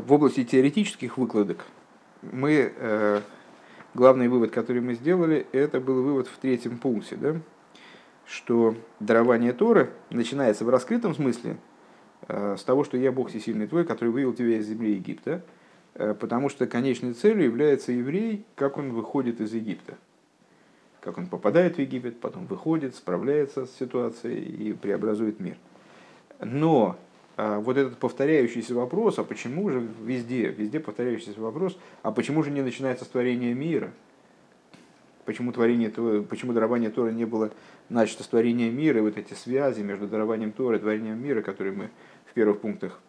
в области теоретических выкладок мы, э, главный вывод, который мы сделали, это был вывод в третьем пункте, да? что дарование Торы начинается в раскрытом смысле э, с того, что я Бог всесильный твой, который вывел тебя из земли Египта, э, потому что конечной целью является еврей, как он выходит из Египта. Как он попадает в Египет, потом выходит, справляется с ситуацией и преобразует мир. Но вот этот повторяющийся вопрос, а почему же везде, везде повторяющийся вопрос, а почему же не начинается с творения мира? Почему, творение, почему дарование Тора не было начато с творения мира, и вот эти связи между дарованием Тора и творением мира, которые мы в первых пунктах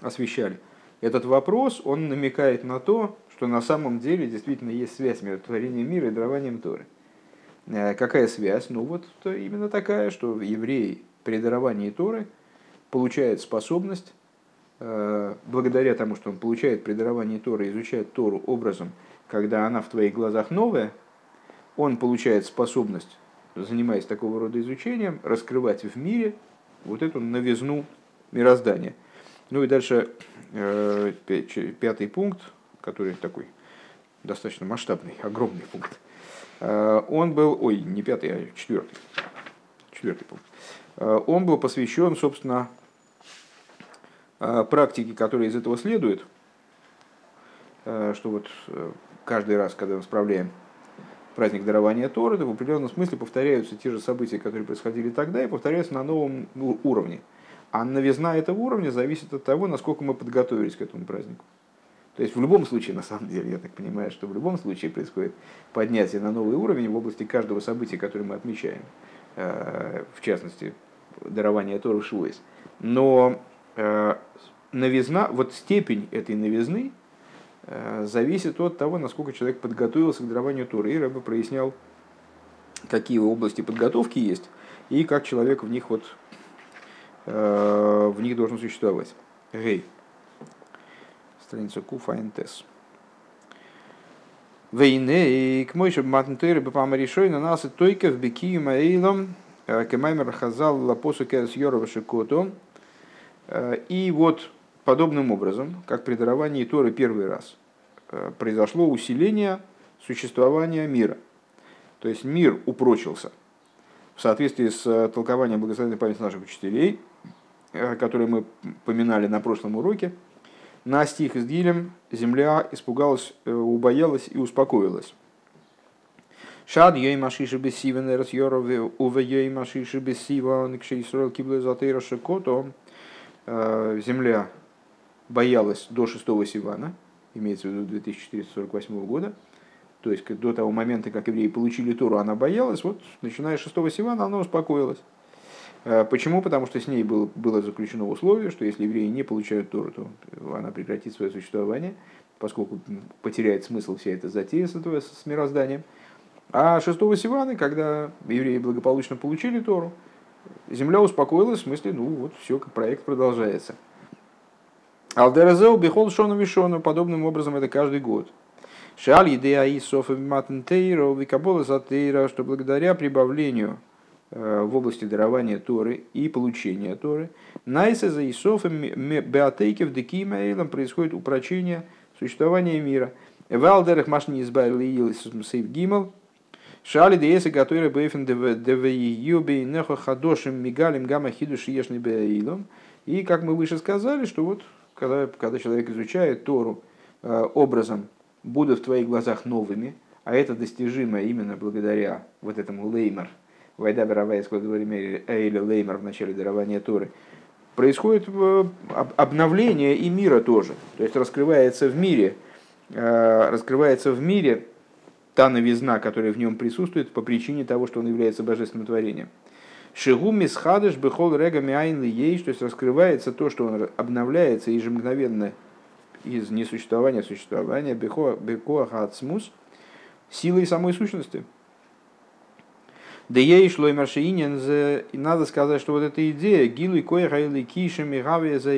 освещали. Этот вопрос, он намекает на то, что на самом деле действительно есть связь между творением мира и дарованием Торы. Э, какая связь? Ну вот именно такая, что евреи при даровании Торы – получает способность, э, благодаря тому, что он получает при даровании Торы, изучает Тору образом, когда она в твоих глазах новая, он получает способность, занимаясь такого рода изучением, раскрывать в мире вот эту новизну мироздания. Ну и дальше э, пятый пункт, который такой достаточно масштабный, огромный пункт. Э, он был, ой, не пятый, а четвертый. Четвертый пункт. Он был посвящен, собственно, а, практики, которые из этого следуют, а, что вот э, каждый раз, когда мы справляем праздник дарования Торы, то в определенном смысле повторяются те же события, которые происходили тогда, и повторяются на новом уровне. А новизна этого уровня зависит от того, насколько мы подготовились к этому празднику. То есть в любом случае, на самом деле, я так понимаю, что в любом случае происходит поднятие на новый уровень в области каждого события, которое мы отмечаем, э, в частности, дарование Торы в Шуэс. Но Э, новизна, вот степень этой новизны э, зависит от того, насколько человек подготовился к дарованию Торы. И Рэбе прояснял, какие области подготовки есть, и как человек в них, вот, э, в них должен существовать. Гей. Страница Куфайнтес. Вейней, к мойше матнтыры бапама решой на нас и только в бекию маэйлом кемаймер хазал лапосу кэрс йорова шикото Э, и вот подобным образом, как при даровании Торы первый раз, э, произошло усиление существования мира. То есть мир упрочился в соответствии с э, толкованием благословенной памяти наших учителей, которые мы поминали на прошлом уроке, на стих с Дилем земля испугалась, убоялась и успокоилась. Шад йой машиши бесивен эрс йоров уве йой машиши бесивен кшейсрол кибле затейра шекото Э, земля боялась до шестого Сивана, имеется в виду 2448 года, то есть до того момента, как евреи получили Тору, она боялась, вот начиная с шестого Сивана она успокоилась. Э, почему? Потому что с ней было, было заключено условие, что если евреи не получают Тору, то она прекратит свое существование, поскольку потеряет смысл вся эта затея с, этого, с мирозданием. А шестого Сивана, когда евреи благополучно получили Тору, земля успокоилась, в смысле, ну вот все, проект продолжается. Алдеразеу бихол шону вишону, подобным образом это каждый год. Шаль идея и софа матентейро, викабола затейра, что благодаря прибавлению э, в области дарования Торы и получения Торы, найса за Исофом беатейкев декимейлом происходит упрочение существования мира. Валдерах машни избавили Сейв Гимал, Шали дееса который бейфен девеюби нехо хадошим мигалим гамма хидуши ешный беаилом. И как мы выше сказали, что вот когда, когда человек изучает Тору э, образом, будут в твоих глазах новыми, а это достижимо именно благодаря вот этому леймер, Вайда Баравай, или леймер в начале дарования Торы, происходит э, обновление и мира тоже. То есть раскрывается в мире, э, раскрывается в мире та новизна, которая в нем присутствует по причине того, что он является божественным творением. Шигу мисхадыш бехол айнли ейш, то есть раскрывается то, что он обновляется ежемгновенно из несуществования существования, бехо хацмус, силой самой сущности. Да ей шло и надо сказать, что вот эта идея, и коя или киша мигавия за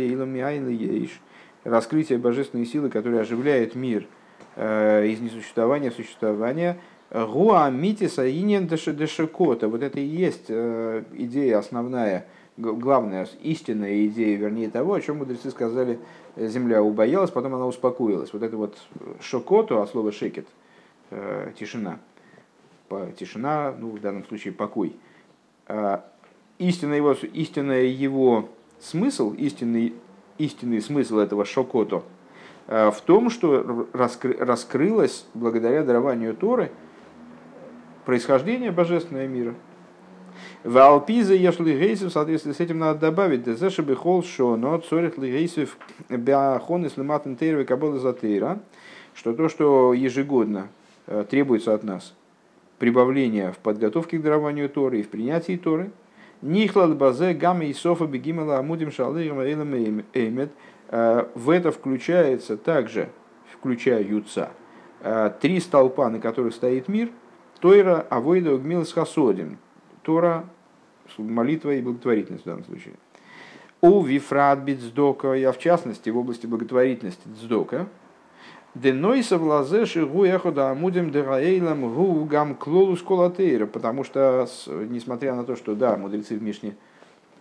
раскрытие божественной силы, которая оживляет мир – из несуществования в существование. Гуа митиса инен дешекота. Вот это и есть э, идея основная, главная, истинная идея, вернее, того, о чем мудрецы сказали земля убоялась, потом она успокоилась. Вот это вот шокоту, а слово шекет, тишина, тишина, ну в данном случае покой. Истинный его, истинный его смысл, истинный, истинный смысл этого шокото в том, что раскры, раскрылось благодаря дарованию Торы происхождение божественного мира – в Алпиза ешли гейсов, в соответствии с этим надо добавить, дезеши бихол шоно, цорих ли гейсов бяхон и слиматн тейрвы кабола затейра, что то, что ежегодно э, требуется от нас, прибавление в подготовке к дарованию Торы и в принятии Торы, Нихлад базе гамма и софа бегимала амудим шалырим эймет. Э, в это включается также, включаются э, три столпа, на которых стоит мир, Тойра, Авойда, Угмил с Хасодим. Тора, молитва и благотворительность в данном случае. У вифрат битздока, я в частности в области благотворительности дздока, Денойса в лазеши гу эхода амудим дераэйлам гу гам клолус колатейра, потому что, несмотря на то, что, да, мудрецы в Мишне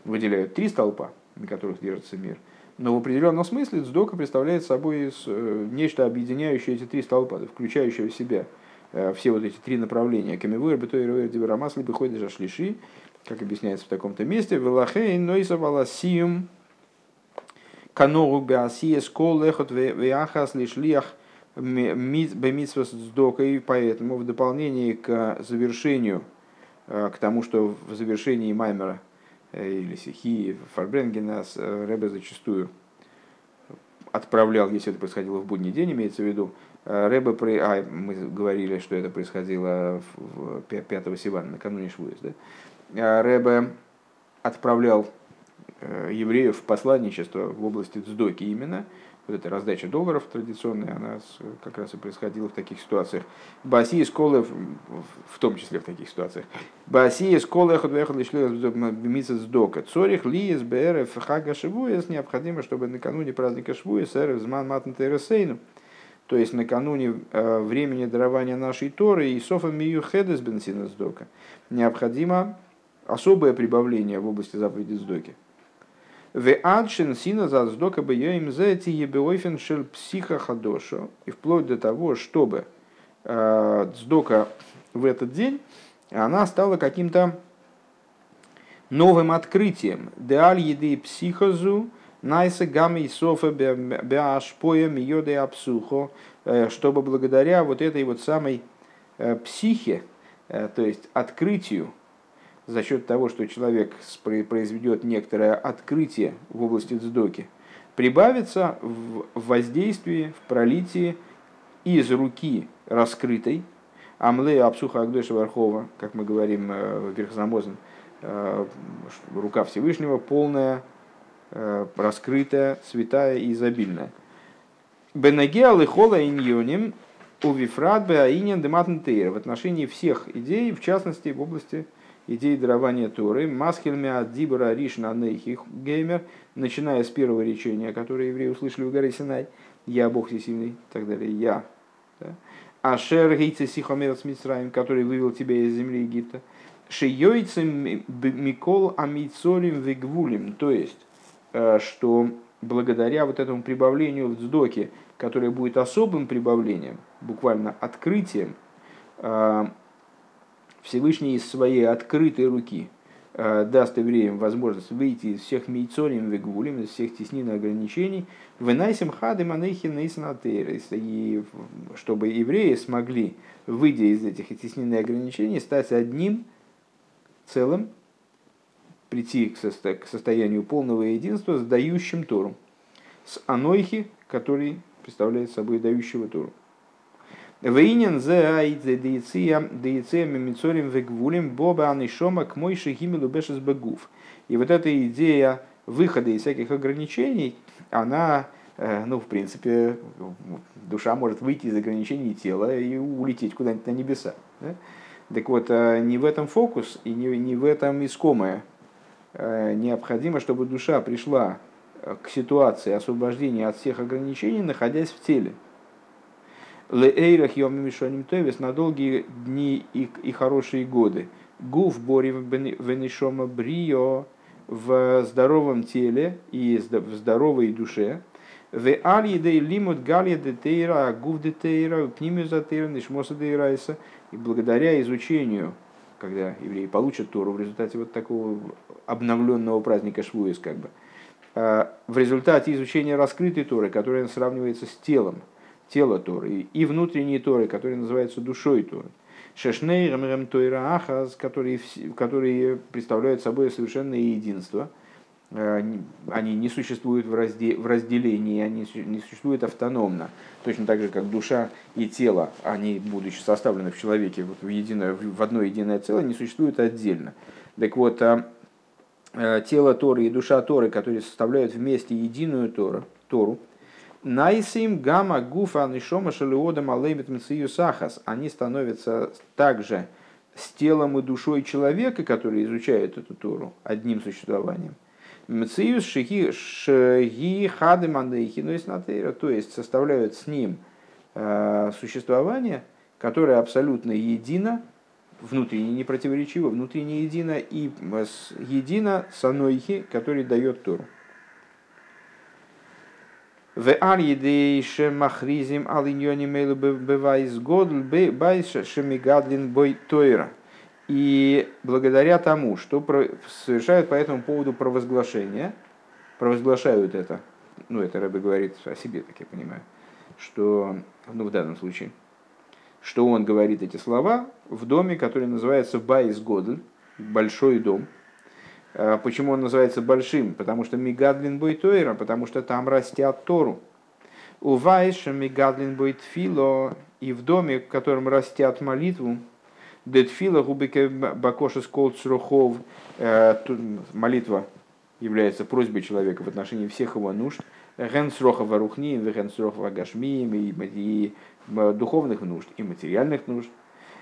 выделяют три столпа, на которых держится мир, но в определенном смысле дздока представляет собой э, нечто объединяющее эти три столпа, включающее в себя э, все вот эти три направления. Камевуэр, Бетойр, Диберамас, либо Ходишь Ашлиши, как объясняется в таком-то месте, Велахей Нойса Валасиум Канору Беасия Скол Лехот Веахас Лишлиях Бемитсвас Сдока. И поэтому в дополнение к завершению, э, к тому, что в завершении Маймера или Сихи Фарбренгена э, Рэбе зачастую отправлял, если это происходило в будний день, имеется в виду, Рэбе, при... а, мы говорили, что это происходило в 5 Сивана, накануне Швуэс, да? Э, Рэбе отправлял э, евреев в посланничество в области Цдоки именно, вот эта раздача долларов традиционная, она как раз и происходила в таких ситуациях. Баси из колы, в том числе в таких ситуациях. Баси из колы эхот вехот лишли митсас дока. Цорих ли из БРФ хага шивуес необходимо, чтобы накануне праздника швуес эрф зман матн тересейну. То есть накануне э, времени дарования нашей Торы и софа мию хедес бенсина сдока. Необходимо особое прибавление в области заповеди Сдоки. В адшин сина за сдока бы им зайти ебеойфен шель психа хадошу. И вплоть до того, чтобы э, в этот день, она стала каким-то новым открытием. Деаль еды психозу, найса гамми софа беашпоя миоде апсухо, э, чтобы благодаря вот этой вот самой э, психе, э, то есть открытию, за счет того, что человек произведет некоторое открытие в области дздоки, прибавится в воздействии, в пролитии из руки раскрытой, амле абсуха агдоша вархова, как мы говорим э, Верхзамозен, э, рука Всевышнего полная, э, раскрытая, святая и изобильная. Бенагеа лихола иньоним у вифрат беаинен дематн в отношении всех идей, в частности в области идеи дарования Торы, Масхельмя Дибра Ришна Геймер, начиная с первого речения, которое евреи услышали в горе Синай, «Я Бог всесильный» и так далее, «Я». Да? Ашер Гейце Сихомер Смитсраем, который вывел тебя из земли Египта. Шиёйцем Микол Амицорим Вегвулим, то есть, э, что благодаря вот этому прибавлению в Дздоке, которое будет особым прибавлением, буквально открытием, э, Всевышний из своей открытой руки э, даст евреям возможность выйти из всех мейцорим вегвулим, из всех теснин и ограничений, вынайсим хады манехи и чтобы евреи смогли, выйдя из этих теснин и ограничений, стать одним целым, прийти к состоянию полного единства с дающим Тору, с анойхи, который представляет собой дающего Тору. Вейнин зе айдзе дейция дейция мимицорим вегвулим боба анишома к мой шехимилу бешес бегув. И вот эта идея выхода из всяких ограничений, она, э, ну, в принципе, душа может выйти из ограничений тела и улететь куда-нибудь на небеса. Да? Так вот, э, не в этом фокус и не, не в этом искомое. Э, необходимо, чтобы душа пришла к ситуации освобождения от всех ограничений, находясь в теле – Леэйрах йом мишоним тевис на долгие дни и, и хорошие годы. Гуф бори венишома брио в здоровом теле и в здоровой душе. В аль лимут галия де тейра, гув де тейра, пнимю за тейра, нишмоса де райса. И благодаря изучению, когда евреи получат Тору в результате вот такого обновленного праздника Швуис, как бы, а, в результате изучения раскрытой Торы, которая сравнивается с телом, тело Торы, и внутренней Торы, которая называется душой Торы, Шешнейрам Тойра Ахаз, которые, которые представляют собой совершенное единство – Э, они не существуют в, разде, в разделении, они не существуют автономно. Точно так же, как душа и тело, они, будучи составлены в человеке вот в, единое, в одно единое целое, не существуют отдельно. Так вот, а, э, тело Торы и душа Торы, которые составляют вместе единую Тору Найсим гамма гуфа нишома шалиода малеймит сахас. Они становятся также с телом и душой человека, который изучает эту Тору, одним существованием. Мциюс шихи шги хады мандейхи, то есть составляют с ним э, существование, которое абсолютно едино, внутренне не противоречиво, внутренне едино и едино с анойхи, который дает Тору. ועל ידי זה שמכריזים על ענינים אלו בבית גדול בית שמגדלין בו תורה – и благодаря тому, что совершают по этому поводу провозглашение, провозглашают это, ну это Рэбе говорит о себе, так я понимаю, что, ну в данном случае, что он говорит эти слова в доме, который называется בית גדול, большой дом. А почему он называется большим? Потому что Мигадлин Бойтойра, потому что там растят Тору. У Вайша Мигадлин Бойтфило, и в доме, в котором растят молитву, Детфила губике бакоша сколт срухов. Э, молитва является просьбой человека в отношении всех его нужд. Ген срохова рухни, ген срохова гашмием и духовных нужд, и материальных нужд.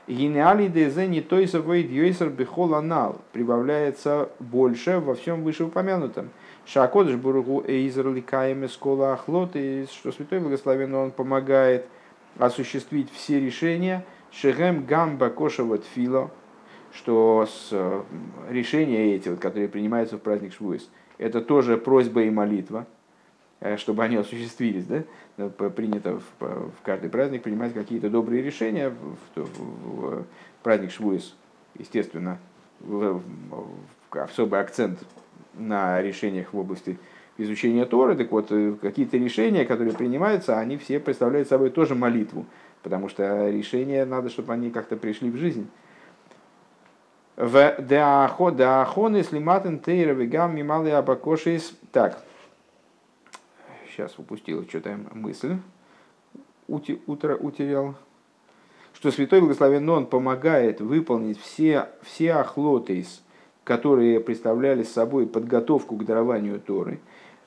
Генеали дезе не той совой дьойсер бихол анал. Прибавляется больше во всем вышеупомянутом. Шакодыш бургу эйзер ликаем скола ахлот, и что Святой Благословен он помогает осуществить все решения, Шехем гамба кошева тфило, что с, э, решения эти, вот, которые принимаются в праздник Швуис, это тоже просьба и молитва, чтобы они осуществились. Да? Ну, принято в, в каждый праздник принимать какие-то добрые решения. В, в, в праздник Швуис, естественно, в, в, особый акцент на решениях в области изучения Торы. Так вот, э, какие-то решения, которые принимаются, они все представляют собой тоже молитву потому что решения надо, чтобы они как-то пришли в жизнь. В Деахоны слиматен тейра вегам мималы абакошис. Так, сейчас упустил что-то мысль. Ути, утро утерял. Что Святой Благословен Он помогает выполнить все, все ахлотейс, которые представляли собой подготовку к дарованию Торы.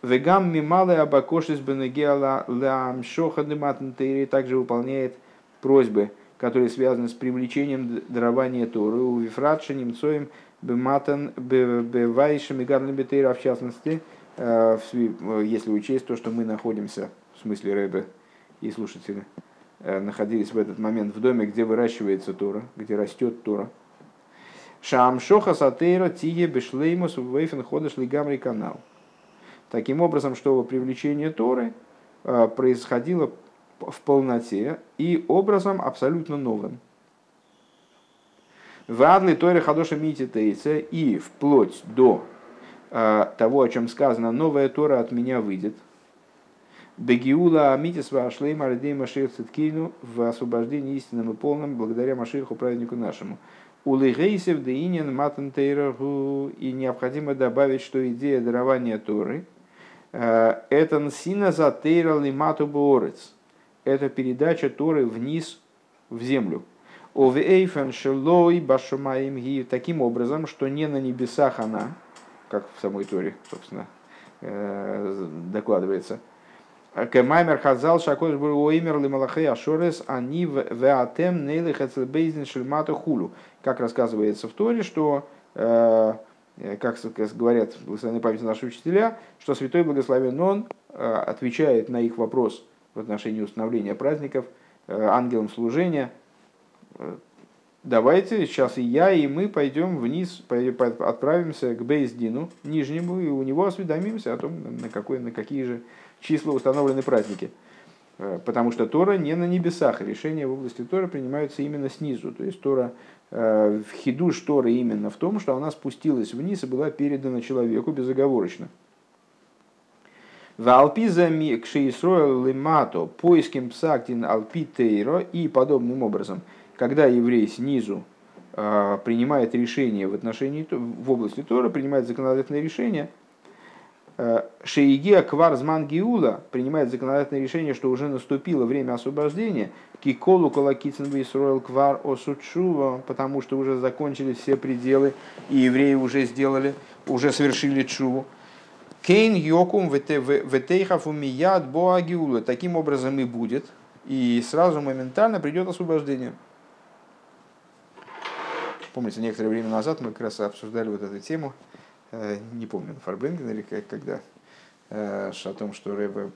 Вегам мималы абакошис бенегела лам шоха также выполняет просьбы, которые связаны с привлечением дарования Торы, у Вифратша, Немцоем, Бематан, Бевайшем и Гарлем в частности, если учесть то, что мы находимся, в смысле Рэбе и слушатели, э, находились в этот момент в доме, где выращивается Тора, где растет Тора. Шам шоха сатейра тие бешлеймус вейфен ходыш лигамри канал. Таким образом, чтобы привлечение Торы э, происходило в полноте и образом абсолютно новым. Вадли Тойра Хадоша Мити Тейца и вплоть до э, того, о чем сказано, новая Тора от меня выйдет. Бегиула Амитис Вашлей Мардей Машир Циткину в освобождении истинным и полным благодаря Маширху праведнику нашему. Улигейсев Деинин Матан Тейраху и необходимо добавить, что идея дарования Торы э, это нсина за Тейра Лимату Борец это передача Торы вниз в землю. Таким образом, что не на небесах она, как в самой Торе, собственно, э, докладывается. Кемаймер хазал шакош буруимер лималахей ашорес они веатем нейлы хацелбейзин шельмата хулу. Как рассказывается в Торе, что э, как говорят благословенной памяти наши учителя, что Святой Благословен Он э, отвечает на их вопрос – в отношении установления праздников, э, ангелам служения. Э, давайте сейчас и я, и мы пойдем вниз, отправимся к Бейздину, нижнему, и у него осведомимся о том, на, какой, на какие же числа установлены праздники. Э, потому что Тора не на небесах, решения в области Тора принимаются именно снизу. То есть Тора, в хидуш Торы именно в том, что она спустилась вниз и была передана человеку безоговорочно. В Алпиза Кшиисроэл Лимато поиским псактин Алпи Тейро и подобным образом, когда еврей снизу а, принимает решение в отношении в области Тора, принимает законодательное решение, а, Шейгия Кварзман Гиула принимает законодательное решение, что уже наступило время освобождения, Киколу Калакицин Исроил Квар Осучува, потому что уже закончились все пределы, и евреи уже сделали, уже совершили чуву. Кейн Йокум Ветейхав Умияд Боагиула. Таким образом и будет, и сразу моментально придет освобождение. Помните, некоторое время назад мы как раз обсуждали вот эту тему, э, не помню, на Фарбенген или когда, э, о том, что Рэбе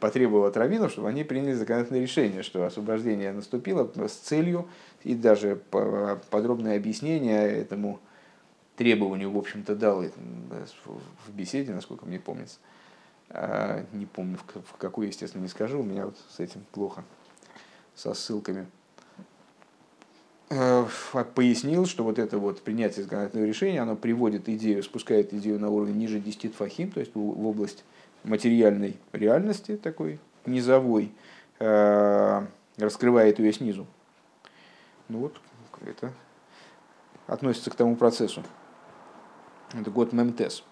потребовал от раввинов, чтобы они приняли законодательное решение, что освобождение наступило с целью, и даже подробное объяснение этому требованию, в общем-то, дал в беседе, насколько мне помнится. А, не помню, в какой, естественно, не скажу, у меня вот с этим плохо, со ссылками – Э, пояснил, что вот это вот принятие законодательного решения, оно приводит идею, спускает идею на уровень ниже 10 тфахим, то есть в область материальной реальности такой низовой, э, раскрывает ее снизу. Ну вот, это относится к тому процессу. Это год мемтес.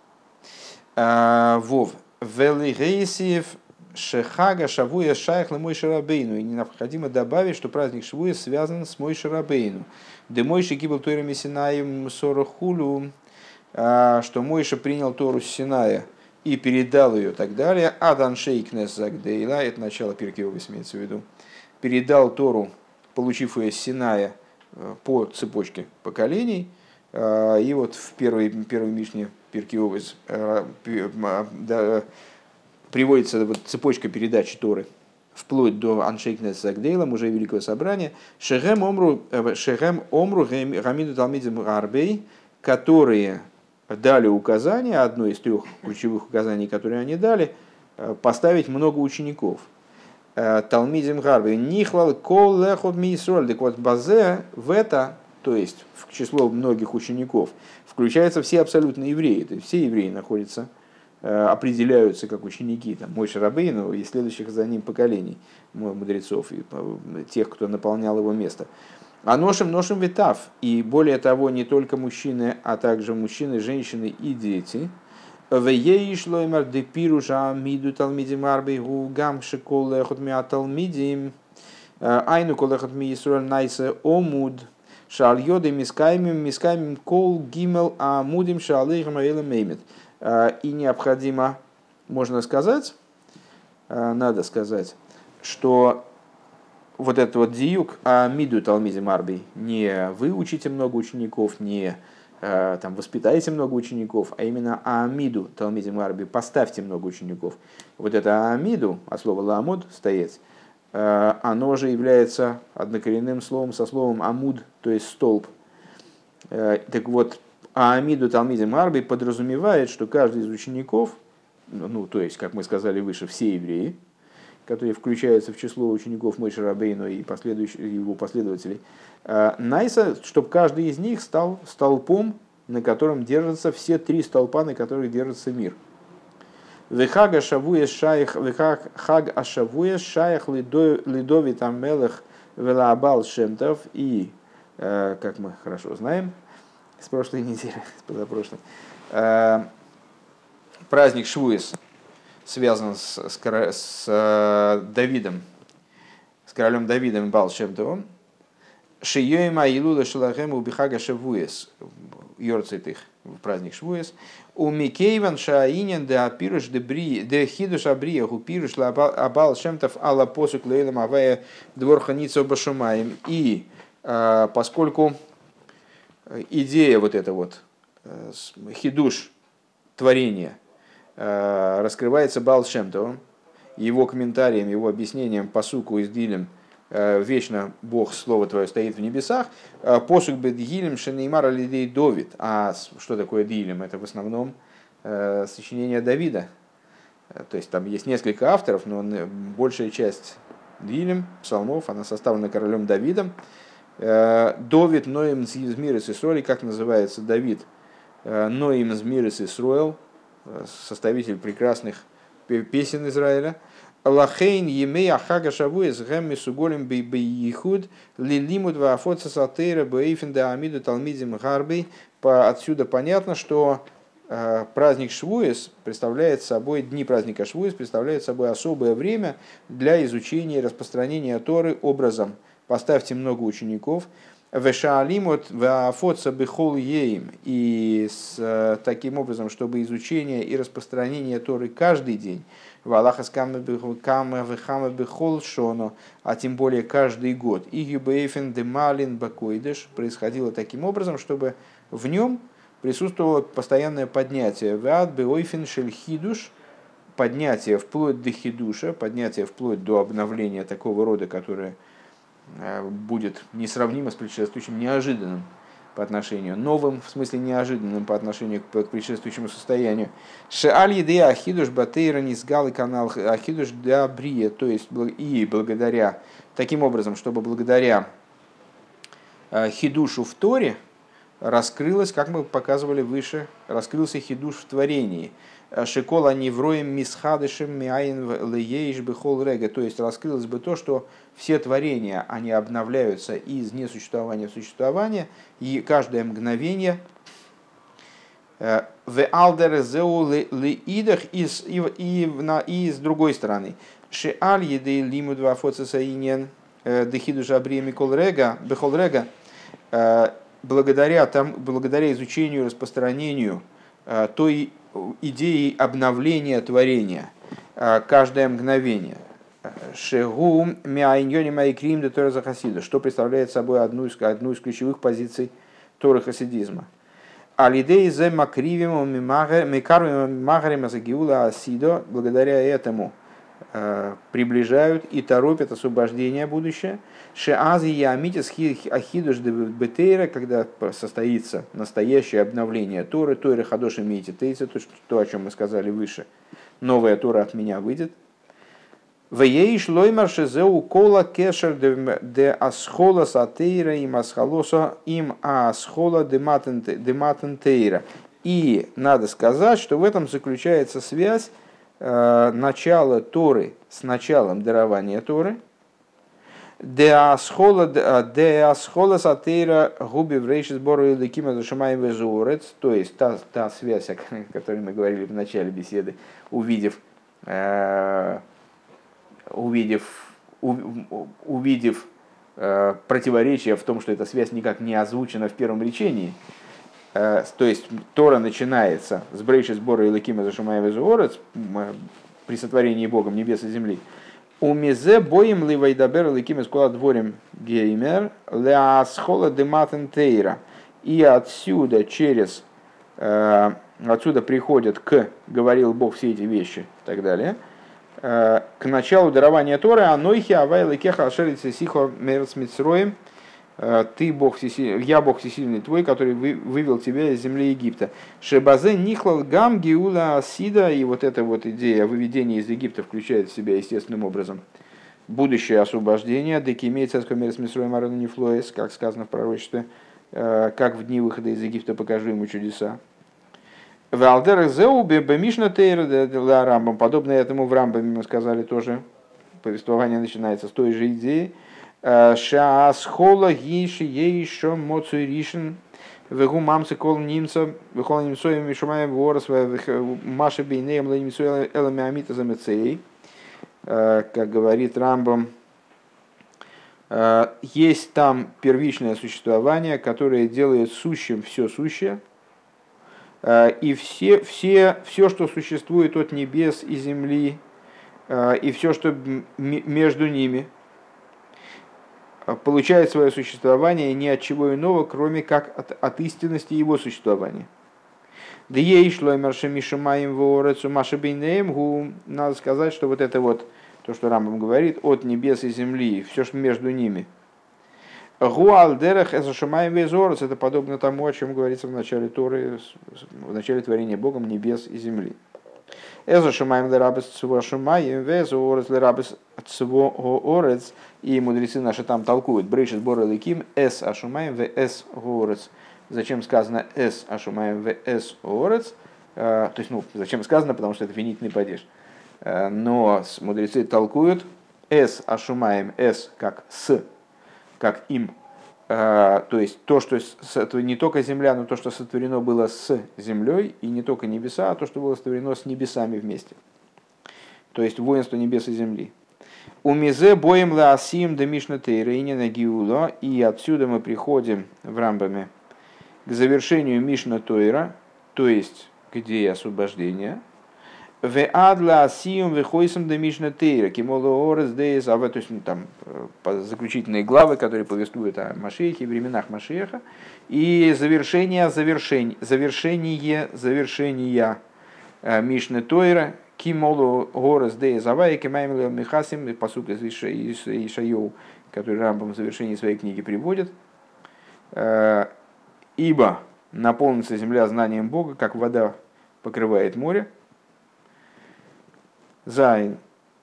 Э, Вов. Велигейсиев Шехага Шавуя Шайх мой Шарабейну. И необходимо добавить, что праздник Шавуя связан с мой Шарабейну. Де Мойши гибл Тойрами Синаем Сорохулю, а, что Мойша принял Тору с Синая и передал ее так далее. Адан Шейкнес Загдейла, это начало Пиркиовис имеется в виду, передал Тору, получив ее с Синая э, по цепочке поколений. А, и вот в первой, первой Мишне э, приводится вот цепочка передач Торы вплоть до Аншейкнес Загдейлом, уже Великого Собрания, Шехем Омру, э, Шехем Омру Гамиду Талмидим Арбей, которые дали указание, одно из трех ключевых указаний, которые они дали, э, поставить много учеников. Э, Талмидим Гарбей, Нихлал Кол Лехот Мисроль, так вот Базе в это, то есть в число многих учеников, включаются все абсолютно евреи, то есть все евреи находятся определяются как ученики там, Мой Шарабейну и следующих за ним поколений мудрецов, и э, тех, кто наполнял его место. А ношим ношим витав. И более того, не только мужчины, а также мужчины, женщины и дети. Э, айну колехот. Э, и необходимо, можно сказать, э, надо сказать, что вот этот вот диюк а миду талмизи марби, не вы учите много учеников, не э, там, воспитаете много учеников, а именно амиду талмизи марби, поставьте много учеников. Вот это амиду, от слова ламуд, стоец, оно же является однокоренным словом со словом амуд, то есть столб. Так вот, а Амиду Талмидим Арби подразумевает, что каждый из учеников, ну, то есть, как мы сказали выше, все евреи, которые включаются в число учеников Мойши Рабейну и последующих, его последователей, а, Найса, чтобы каждый из них стал столпом, на котором держатся все три столпа, на которых держится мир. Вехаг ашавуес шаях, вехаг хаг ашавуес шаях лидови там мелех велабал шемтов и, э, как мы хорошо знаем, с прошлой недели, с позапрошлой. Э, праздник Швуис связан с, с, с э, Давидом, с королем Давидом Балшемтовым. Шиёима Илуда Шалахем Убихага Шавуес, Йорцит их в праздник Швуес. У Микейван Шаинен де Апирыш де Бри, де Хидуш Абрия, Гупирыш Абал Шемтов Алла Посук Лейлам Авая Двор Ханица Башумаем. И э, поскольку идея вот эта вот, э, хидуш творения, э, раскрывается Балшемтовым, его комментарием, его объяснением по суку из Дилем э, «Вечно Бог, Слово Твое стоит в небесах», посук бедгилем шенеймар алидей Довид. А что такое Дилем? Это в основном сочинение Давида. То есть там есть несколько авторов, но большая часть Дилем, псалмов, она составлена королем Давидом. Довид Ноем из мира Исроэль, как называется Давид Ноем из мира Исроэль, составитель прекрасных песен Израиля. Лахейн емей ахага шавуэс гэм мисуголем бейихуд лилимуд вафоца сатейра бейфен да амиду талмидзим гарбей. Отсюда понятно, что э, праздник Швуэс представляет собой, дни праздника Швуэс представляют собой особое время для изучения и распространения Торы образом. Поставьте много учеников, Вешаалимот вафоца бихол еим. И с э, таким образом, чтобы изучение и распространение Торы каждый день, Валахас кама вихама бихол шоно, а тем более каждый год, и юбейфен демалин бакойдеш, происходило таким образом, чтобы в нем присутствовало постоянное поднятие. Вад беойфен шельхидуш, поднятие вплоть до хидуша, поднятие вплоть до обновления такого рода, которое будет несравнимо с предшествующим неожиданным по отношению, новым, в смысле неожиданным по отношению к предшествующему состоянию. Шеаль еды ахидуш батейра низгал и канал ахидуш для брия, то есть и благодаря, таким образом, чтобы благодаря э, хидушу в Торе раскрылось, как мы показывали выше, раскрылся хидуш в творении – Шикола невроем мисхадышем миаин лееиш бехол рега. То есть раскрылось бы то, что все творения, они обновляются из несуществования в существование, и каждое мгновение э, в алдер зеу лиидах и, и с другой стороны. Шиаль еды лиму два фоцесаинен э, дехиду жабрия микол рега, бехол рега, э, благодаря, там, благодаря изучению и распространению той идеей обновления творения каждое мгновение. Шегу мяйньони майкрим де Тора Захасида, что представляет собой одну из, одну из ключевых позиций Торы хасидизма. Алидей зе макривим микарвим магарим азагиула асидо, благодаря этому приближают и торопят освобождение будущее. Шеази ямитис ахидуш бетейра, когда состоится настоящее обновление Торы, Торы хадош имеете тейца, то, о чем мы сказали выше. Новая Тора от меня выйдет. Вееш лоймар шезеу кола кешер де асхола сатейра им асхолоса им асхола дематентейра. И надо сказать, что в этом заключается связь э, начала Торы с началом дарования Торы. Де асхола сатейра губи в рейши сбору или кима зашимаем везуорец. То есть та, та связь, о которой мы говорили в начале беседы, увидев э, увидев, увидев э, противоречие в том, что эта связь никак не озвучена в первом речении, э, то есть Тора начинается с брейши сбора Илакима Зашумаева Зуорец при сотворении Богом небес и земли. У мезе боем ливайдабер Илакима скола дворим? Геймер. Леасхола дематен тейра. И отсюда через э, отсюда приходят к говорил Бог все эти вещи и так далее – Э, к началу дарования Торы, Анойхи, Авайлы, Кеха, Ашерица, Сихо, Мерц, Мицроем, э, ты Бог я Бог всесильный твой, который вывел тебя из земли Египта. Шебазе нихлал гам гиула асида, и вот эта вот идея выведения из Египта включает в себя естественным образом будущее освобождение, декимей царского мира с Мисроем Арону Нефлоес, как сказано в пророчестве, э, как в дни выхода из Египта покажу ему чудеса. Валдер Зеубе Бемишна Тейра Рамбам. Подобно этому в Рамбаме мы сказали тоже. Повествование начинается с той же идеи. Шаасхола Гиши Ейшо Моцу Ришин Вегу мамцы кол немца, вехол немцоем мишумаем ворос, маша бейнеем ланимцоем элами амита замецей. Э, как говорит Рамбам, э, есть там первичное существование, которое делает сущим все сущее, Э, и все, все, все, что существует от небес и земли, и все, что между ними, получает свое существование ни от чего иного, кроме как от, от истинности его существования. Да ей шло Мишамаем Ворецу Машабейнеем, надо сказать, что вот это вот, то, что Рамбам говорит, от небес и земли, все, что между ними – Гуалдерах это шамаем везорос, это подобно тому, о чем говорится в начале Торы, в начале творения Богом небес и земли. Эзо шумаем лерабес цво шумаем, везо орец лерабес цво орец. И мудрецы наши там толкуют. Брейшит бор ликим, эс ашумаем, в эс орец. Зачем сказано эс ашумаем, в эс орец? То есть, ну, зачем сказано, потому что это винительный падеж. Но мудрецы толкуют эс ашумаем, эс как с, как им, то есть то, что не только земля, но то, что сотворено было с землей, и не только небеса, а то, что было сотворено с небесами вместе. То есть воинство небес и земли. У мизе боем лаасим да мишна тейрейнина гиула, и отсюда мы приходим в рамбами к завершению мишна тойра, то есть к идее освобождения – в адла асиум вехойсом де мишна тейра, кимолоорес дейс, а то есть ну, там заключительные главы, которые повествуют о Машехе, временах Машеха, и завершение, завершение, завершение, завершения משנה תורה, כי מלאה הארץ דעה את הוי', כמים לים מכסים, פסוק из Ишайоу, который Рамбам в завершении своей книги приводит, ибо наполнится земля знанием Бога, как вода покрывает море, Зайн.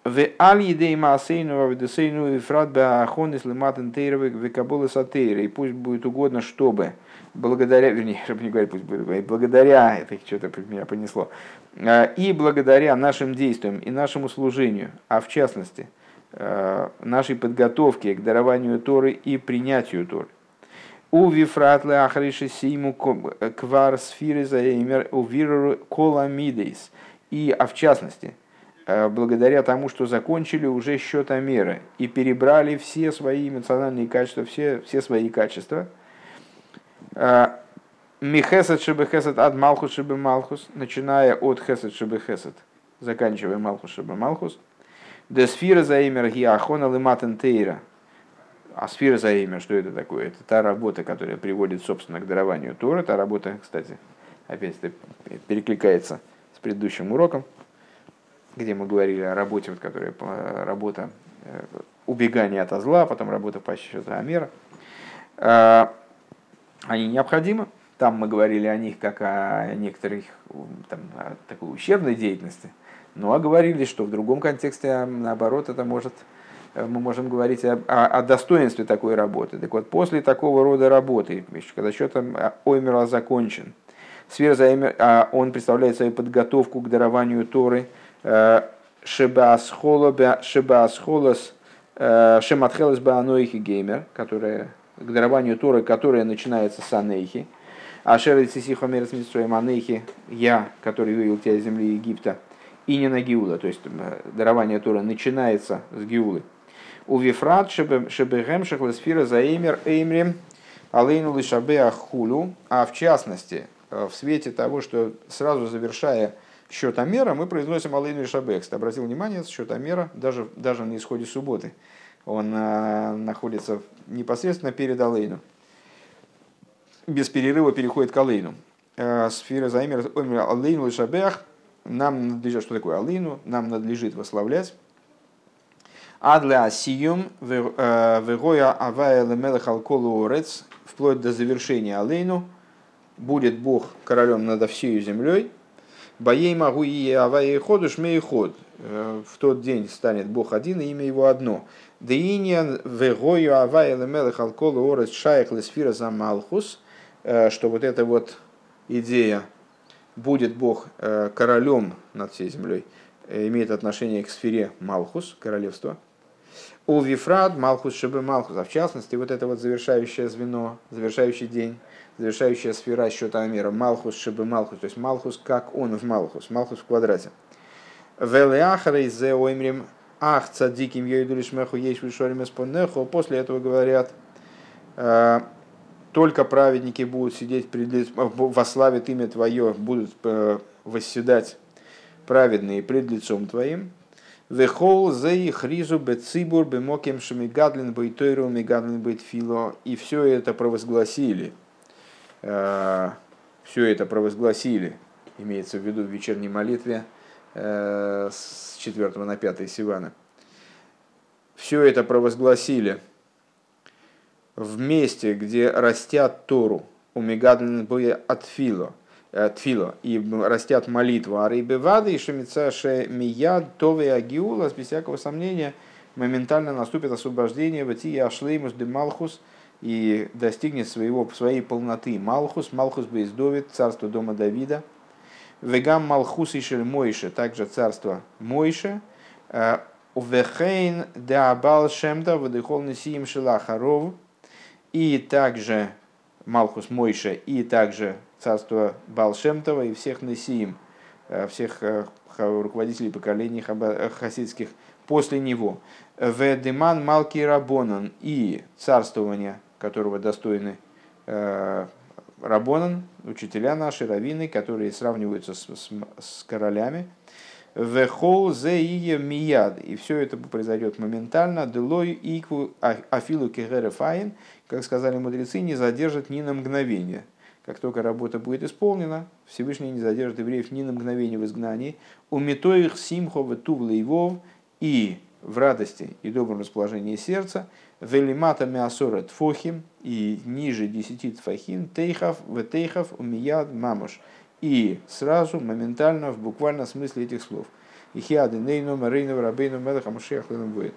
ועל ידי מעשינו ועבודתינו ובפרט בההכנות למתן תורה וקבלת התורה. И пусть будет угодно, чтобы благодаря, вернее, чтобы не говорить, пусть будет, благодаря, это что-то меня понесло, и благодаря нашим действиям и нашему служению, а в частности, нашей подготовке к дарованию Торы и принятию Торы. У вифратле ахриши симу квар сфиры заэмер у виру коламидейс. И, а в частности, Э, благодаря тому, что закончили уже счетомеры и перебрали все свои эмоциональные качества, все, все свои качества. Э, Михесед шебехесед от малхус шебе малхус, начиная от хесед шебе хесед, заканчивая малхус шебе малхус. Десфира заимер гиахона лиматен тейра. А сфера заимер, что это такое? Это та работа, которая приводит, собственно, к дарованию Тора. Та работа, кстати, опять это перекликается с предыдущим уроком где мы говорили о работе, вот, которая работа э, убегания от зла, потом работа по счету Амера, э, они необходимы. Там мы говорили о них как о некоторых там, о такой ущербной деятельности. Ну а говорили, что в другом контексте, наоборот, это может, э, мы можем говорить о, о, достоинстве такой работы. Так вот, после такого рода работы, когда счет Оймера закончен, сфера а он представляет свою подготовку к дарованию Торы – Шебаасхолос э, Шематхелес Баанойхи Геймер, которая к дарованию Торы, которая начинается с Анейхи. А Шерицисиха Мерес Анейхи, я, который вывел тебя из земли Египта, и не на Гиула, то есть дарование Торы начинается с Гиулы. У Вифрат Шебегем Шахлесфира Заэмер Эймрим Алейну Лишабе Ахулю, а в частности, э, в свете того, что сразу завершая счетомера мы произносим Алейну и Шабекс. Ты обратил внимание, счетомера даже, даже на исходе субботы, он э, находится непосредственно перед Алейну. Без перерыва переходит к Алейну. Э, сфера Займер Алейну Шабех. Нам надлежит, что такое Алейну? Нам надлежит восславлять. Адля Асиюм Вегоя Авая Лемелех Алколу вплоть до завершения Алейну будет Бог королем над всей землей, Боей могу и авай ходу шмей ход. Э, в тот день станет Бог один, и имя его одно. Деиньян вегою авай лемелех алколу орес шайх лесфира за малхус. Э, что вот эта вот идея будет Бог э, королем над всей землей, имеет отношение к сфере Малхус, королевства. У Вифрат, Малхус Шебе Малхус, а в частности, вот это вот завершающее звено, завершающий день, завершающая сфера счета Амира, Малхус Шибы Малхус, то есть Малхус как он в Малхус, Малхус в квадрате. Велеахарей зе оймрим ах цадиким есть вишорим эспонеху. После этого говорят, «Э, только праведники будут сидеть пред во славе имя Твое, будут э, восседать праведные пред лицом Твоим. Вехол зей хризу бецибур бемоким шамигадлин бейтойру мигадлин бейтфило. И все это провозгласили – Э, все это провозгласили, имеется в виду в вечерней молитве э, с 4 на 5 Сивана. Все это провозгласили в месте, где растят Тору, у Мегадлин от Фило, э, тфило, и растят молитву, а рейбе вады и шемица мияд тове агиула, без всякого сомнения, моментально наступит освобождение в и ашлеймус де малхус, и достигнет своего, своей полноты. Малхус, Малхус Бейздовит, царство дома Давида, Вегам Малхус и Мойше, также царство Мойше, э, Увехейн Деабал Шемда, Вадыхол Несиим Шилахаров, и также Малхус Мойше, и также царство Балшемтова и всех Несиим, э, всех э, руководителей поколений хасидских после него. Ведеман Малки Рабонан и царствование которого достойны э, Рабонан, учителя наши, раввины, которые сравниваются с, с, с королями. Вехол зе мияд. И все это произойдет моментально. Делой икву а, афилу кегерефайн, как сказали мудрецы, не задержит ни на мгновение. Как только работа будет исполнена, Всевышний не задержит евреев ни на мгновение в изгнании. У метоих симхова тувлейвов и в радости и добром расположении сердца, велимата миасора тфохим и ниже десяти тфахим, тейхав, в тейхав, умияд мамуш. И сразу, моментально, в буквальном смысле этих слов. Ихиады нейну марейну рабейну мелаха машиах будет.